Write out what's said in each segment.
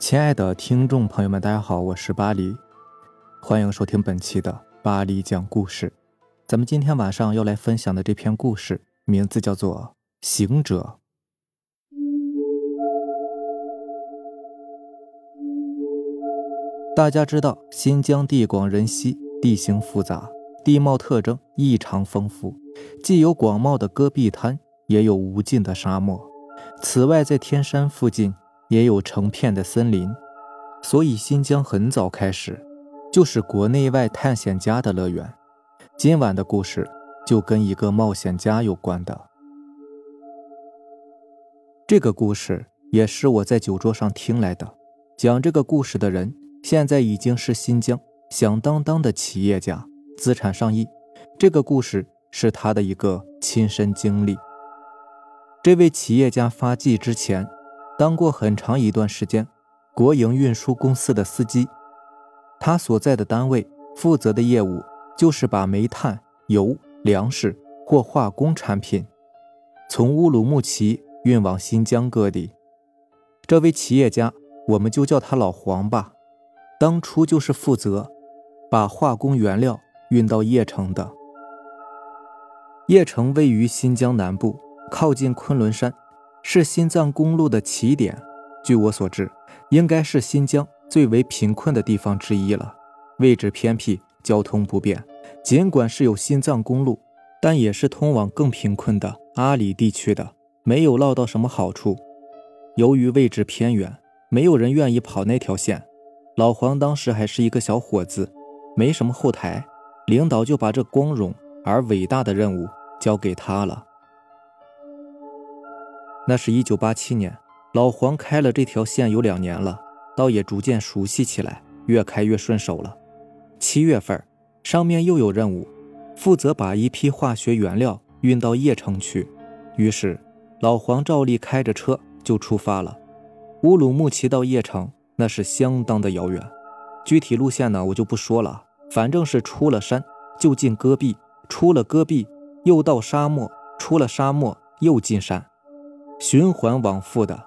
亲爱的听众朋友们，大家好，我是巴黎，欢迎收听本期的巴黎讲故事。咱们今天晚上要来分享的这篇故事，名字叫做《行者》。大家知道，新疆地广人稀，地形复杂，地貌特征异常丰富，既有广袤的戈壁滩，也有无尽的沙漠。此外，在天山附近也有成片的森林，所以新疆很早开始就是国内外探险家的乐园。今晚的故事就跟一个冒险家有关的。这个故事也是我在酒桌上听来的，讲这个故事的人。现在已经是新疆响当当的企业家，资产上亿。这个故事是他的一个亲身经历。这位企业家发迹之前，当过很长一段时间国营运输公司的司机。他所在的单位负责的业务就是把煤炭、油、粮食或化工产品从乌鲁木齐运往新疆各地。这位企业家，我们就叫他老黄吧。当初就是负责把化工原料运到叶城的。叶城位于新疆南部，靠近昆仑山，是新藏公路的起点。据我所知，应该是新疆最为贫困的地方之一了。位置偏僻，交通不便。尽管是有新藏公路，但也是通往更贫困的阿里地区的，没有捞到什么好处。由于位置偏远，没有人愿意跑那条线。老黄当时还是一个小伙子，没什么后台，领导就把这光荣而伟大的任务交给他了。那是一九八七年，老黄开了这条线有两年了，倒也逐渐熟悉起来，越开越顺手了。七月份，上面又有任务，负责把一批化学原料运到叶城去。于是，老黄照例开着车就出发了。乌鲁木齐到叶城。那是相当的遥远，具体路线呢我就不说了，反正是出了山就进戈壁，出了戈壁又到沙漠，出了沙漠又进山，循环往复的。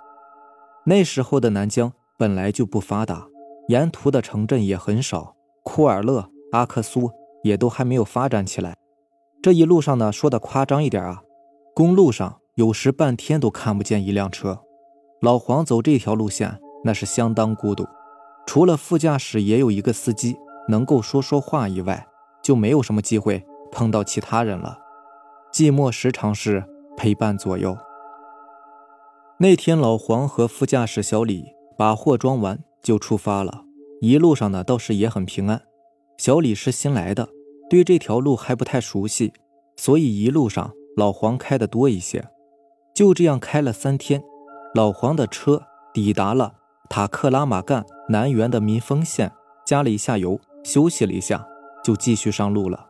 那时候的南疆本来就不发达，沿途的城镇也很少，库尔勒、阿克苏也都还没有发展起来。这一路上呢，说的夸张一点啊，公路上有时半天都看不见一辆车。老黄走这条路线。那是相当孤独，除了副驾驶也有一个司机能够说说话以外，就没有什么机会碰到其他人了。寂寞时常是陪伴左右。那天，老黄和副驾驶小李把货装完就出发了，一路上呢倒是也很平安。小李是新来的，对这条路还不太熟悉，所以一路上老黄开的多一些。就这样开了三天，老黄的车抵达了。塔克拉玛干南缘的民丰县加了一下油，休息了一下，就继续上路了。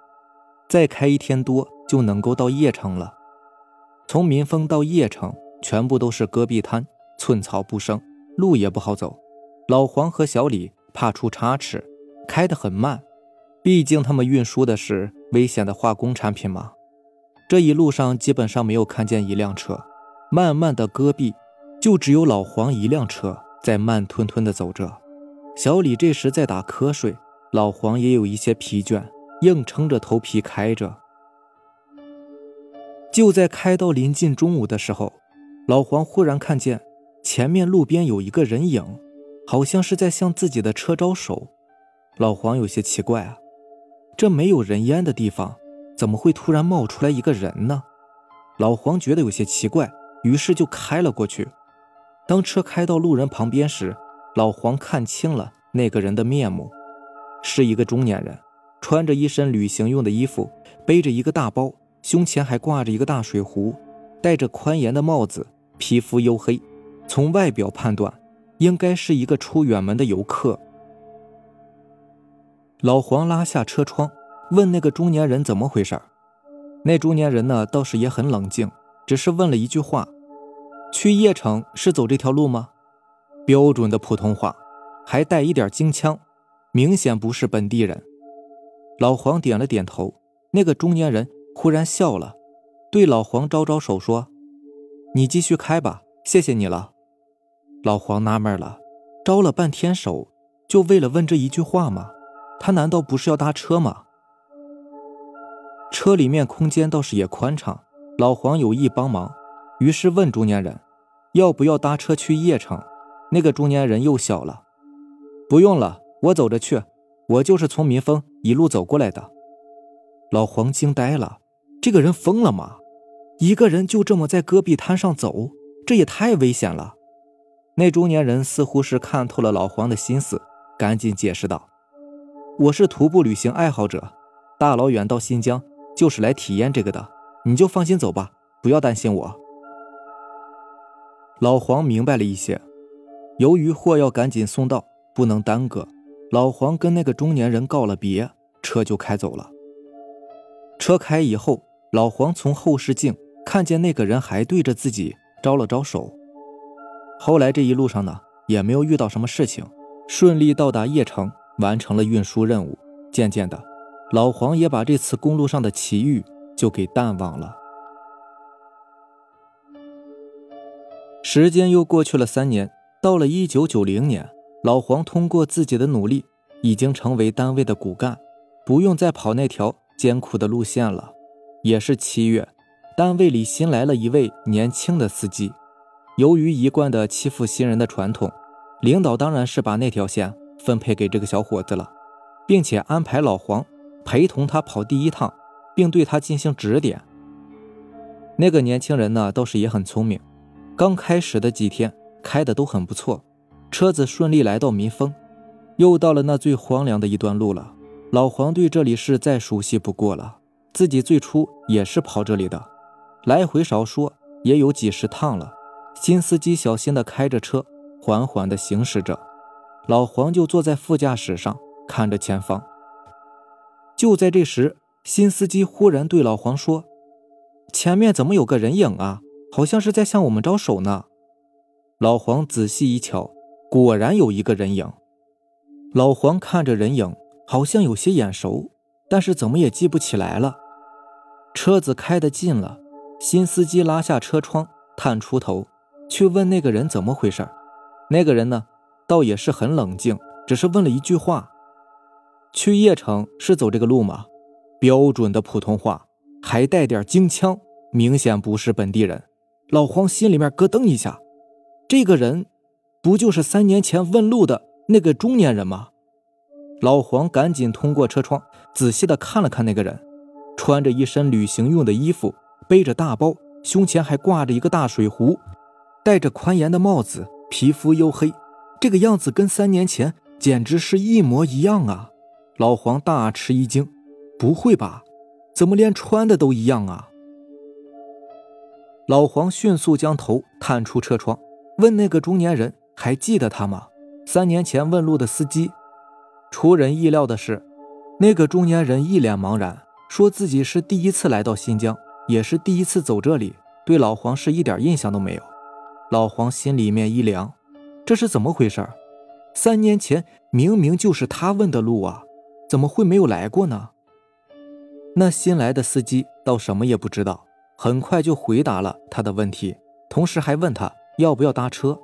再开一天多就能够到叶城了。从民丰到叶城，全部都是戈壁滩，寸草不生，路也不好走。老黄和小李怕出差池，开得很慢，毕竟他们运输的是危险的化工产品嘛。这一路上基本上没有看见一辆车，慢慢的戈壁，就只有老黄一辆车。在慢吞吞地走着，小李这时在打瞌睡，老黄也有一些疲倦，硬撑着头皮开着。就在开到临近中午的时候，老黄忽然看见前面路边有一个人影，好像是在向自己的车招手。老黄有些奇怪啊，这没有人烟的地方，怎么会突然冒出来一个人呢？老黄觉得有些奇怪，于是就开了过去。当车开到路人旁边时，老黄看清了那个人的面目，是一个中年人，穿着一身旅行用的衣服，背着一个大包，胸前还挂着一个大水壶，戴着宽檐的帽子，皮肤黝黑，从外表判断，应该是一个出远门的游客。老黄拉下车窗，问那个中年人怎么回事那中年人呢，倒是也很冷静，只是问了一句话。去叶城是走这条路吗？标准的普通话，还带一点京腔，明显不是本地人。老黄点了点头。那个中年人忽然笑了，对老黄招招手说：“你继续开吧，谢谢你了。”老黄纳闷了，招了半天手，就为了问这一句话吗？他难道不是要搭车吗？车里面空间倒是也宽敞，老黄有意帮忙，于是问中年人，要不要搭车去邺城？那个中年人又笑了，不用了，我走着去，我就是从民丰一路走过来的。老黄惊呆了，这个人疯了吗？一个人就这么在戈壁滩上走，这也太危险了。那中年人似乎是看透了老黄的心思，赶紧解释道：“我是徒步旅行爱好者，大老远到新疆就是来体验这个的，你就放心走吧，不要担心我。”老黄明白了一些，由于货要赶紧送到，不能耽搁，老黄跟那个中年人告了别，车就开走了。车开以后，老黄从后视镜。看见那个人还对着自己招了招手。后来这一路上呢，也没有遇到什么事情，顺利到达邺城，完成了运输任务。渐渐的，老黄也把这次公路上的奇遇就给淡忘了。时间又过去了三年，到了一九九零年，老黄通过自己的努力，已经成为单位的骨干，不用再跑那条艰苦的路线了。也是七月。单位里新来了一位年轻的司机，由于一贯的欺负新人的传统，领导当然是把那条线分配给这个小伙子了，并且安排老黄陪同他跑第一趟，并对他进行指点。那个年轻人呢，倒是也很聪明，刚开始的几天开的都很不错，车子顺利来到民丰，又到了那最荒凉的一段路了。老黄对这里是再熟悉不过了，自己最初也是跑这里的。来回少说也有几十趟了，新司机小心地开着车，缓缓地行驶着，老黄就坐在副驾驶上看着前方。就在这时，新司机忽然对老黄说：“前面怎么有个人影啊？好像是在向我们招手呢。”老黄仔细一瞧，果然有一个人影。老黄看着人影，好像有些眼熟，但是怎么也记不起来了。车子开得近了。新司机拉下车窗，探出头去问那个人怎么回事那个人呢，倒也是很冷静，只是问了一句话：“去邺城是走这个路吗？”标准的普通话，还带点京腔，明显不是本地人。老黄心里面咯噔一下，这个人不就是三年前问路的那个中年人吗？老黄赶紧通过车窗仔细的看了看那个人，穿着一身旅行用的衣服。背着大包，胸前还挂着一个大水壶，戴着宽檐的帽子，皮肤黝黑，这个样子跟三年前简直是一模一样啊！老黄大吃一惊，不会吧？怎么连穿的都一样啊？老黄迅速将头探出车窗，问那个中年人：“还记得他吗？三年前问路的司机。”出人意料的是，那个中年人一脸茫然，说自己是第一次来到新疆。也是第一次走这里，对老黄是一点印象都没有。老黄心里面一凉，这是怎么回事？三年前明明就是他问的路啊，怎么会没有来过呢？那新来的司机倒什么也不知道，很快就回答了他的问题，同时还问他要不要搭车。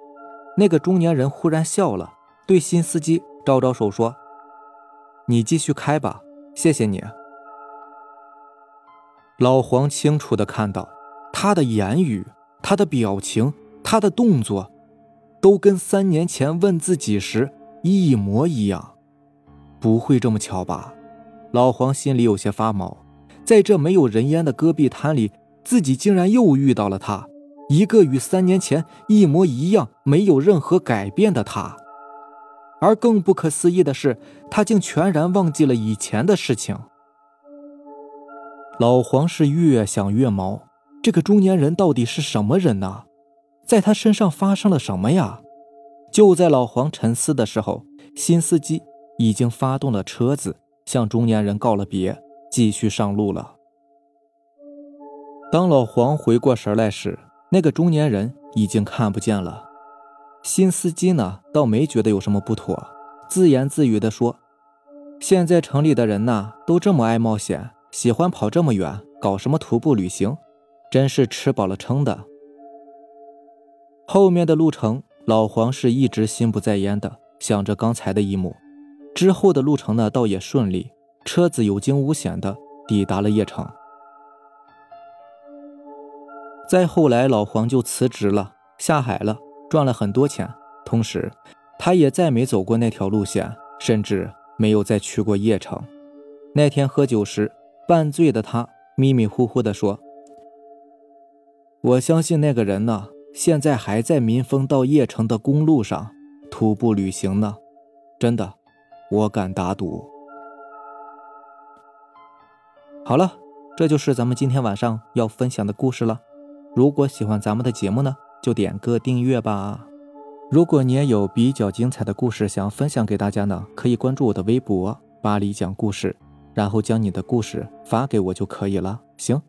那个中年人忽然笑了，对新司机招招手说：“你继续开吧，谢谢你。”老黄清楚的看到，他的言语、他的表情、他的动作，都跟三年前问自己时一模一样。不会这么巧吧？老黄心里有些发毛。在这没有人烟的戈壁滩里，自己竟然又遇到了他，一个与三年前一模一样、没有任何改变的他。而更不可思议的是，他竟全然忘记了以前的事情。老黄是越想越毛，这个中年人到底是什么人呢？在他身上发生了什么呀？就在老黄沉思的时候，新司机已经发动了车子，向中年人告了别，继续上路了。当老黄回过神来时，那个中年人已经看不见了。新司机呢，倒没觉得有什么不妥，自言自语地说：“现在城里的人呐，都这么爱冒险。”喜欢跑这么远，搞什么徒步旅行，真是吃饱了撑的。后面的路程，老黄是一直心不在焉的想着刚才的一幕。之后的路程呢，倒也顺利，车子有惊无险的抵达了邺城。再后来，老黄就辞职了，下海了，赚了很多钱。同时，他也再没走过那条路线，甚至没有再去过邺城。那天喝酒时，半醉的他迷迷糊糊地说：“我相信那个人呢，现在还在民丰到邺城的公路上徒步旅行呢。真的，我敢打赌。”好了，这就是咱们今天晚上要分享的故事了。如果喜欢咱们的节目呢，就点个订阅吧。如果你也有比较精彩的故事想分享给大家呢，可以关注我的微博“巴黎讲故事”，然后将你的故事发给我就可以了。行，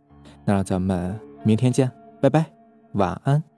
那咱们明天见，拜拜，晚安。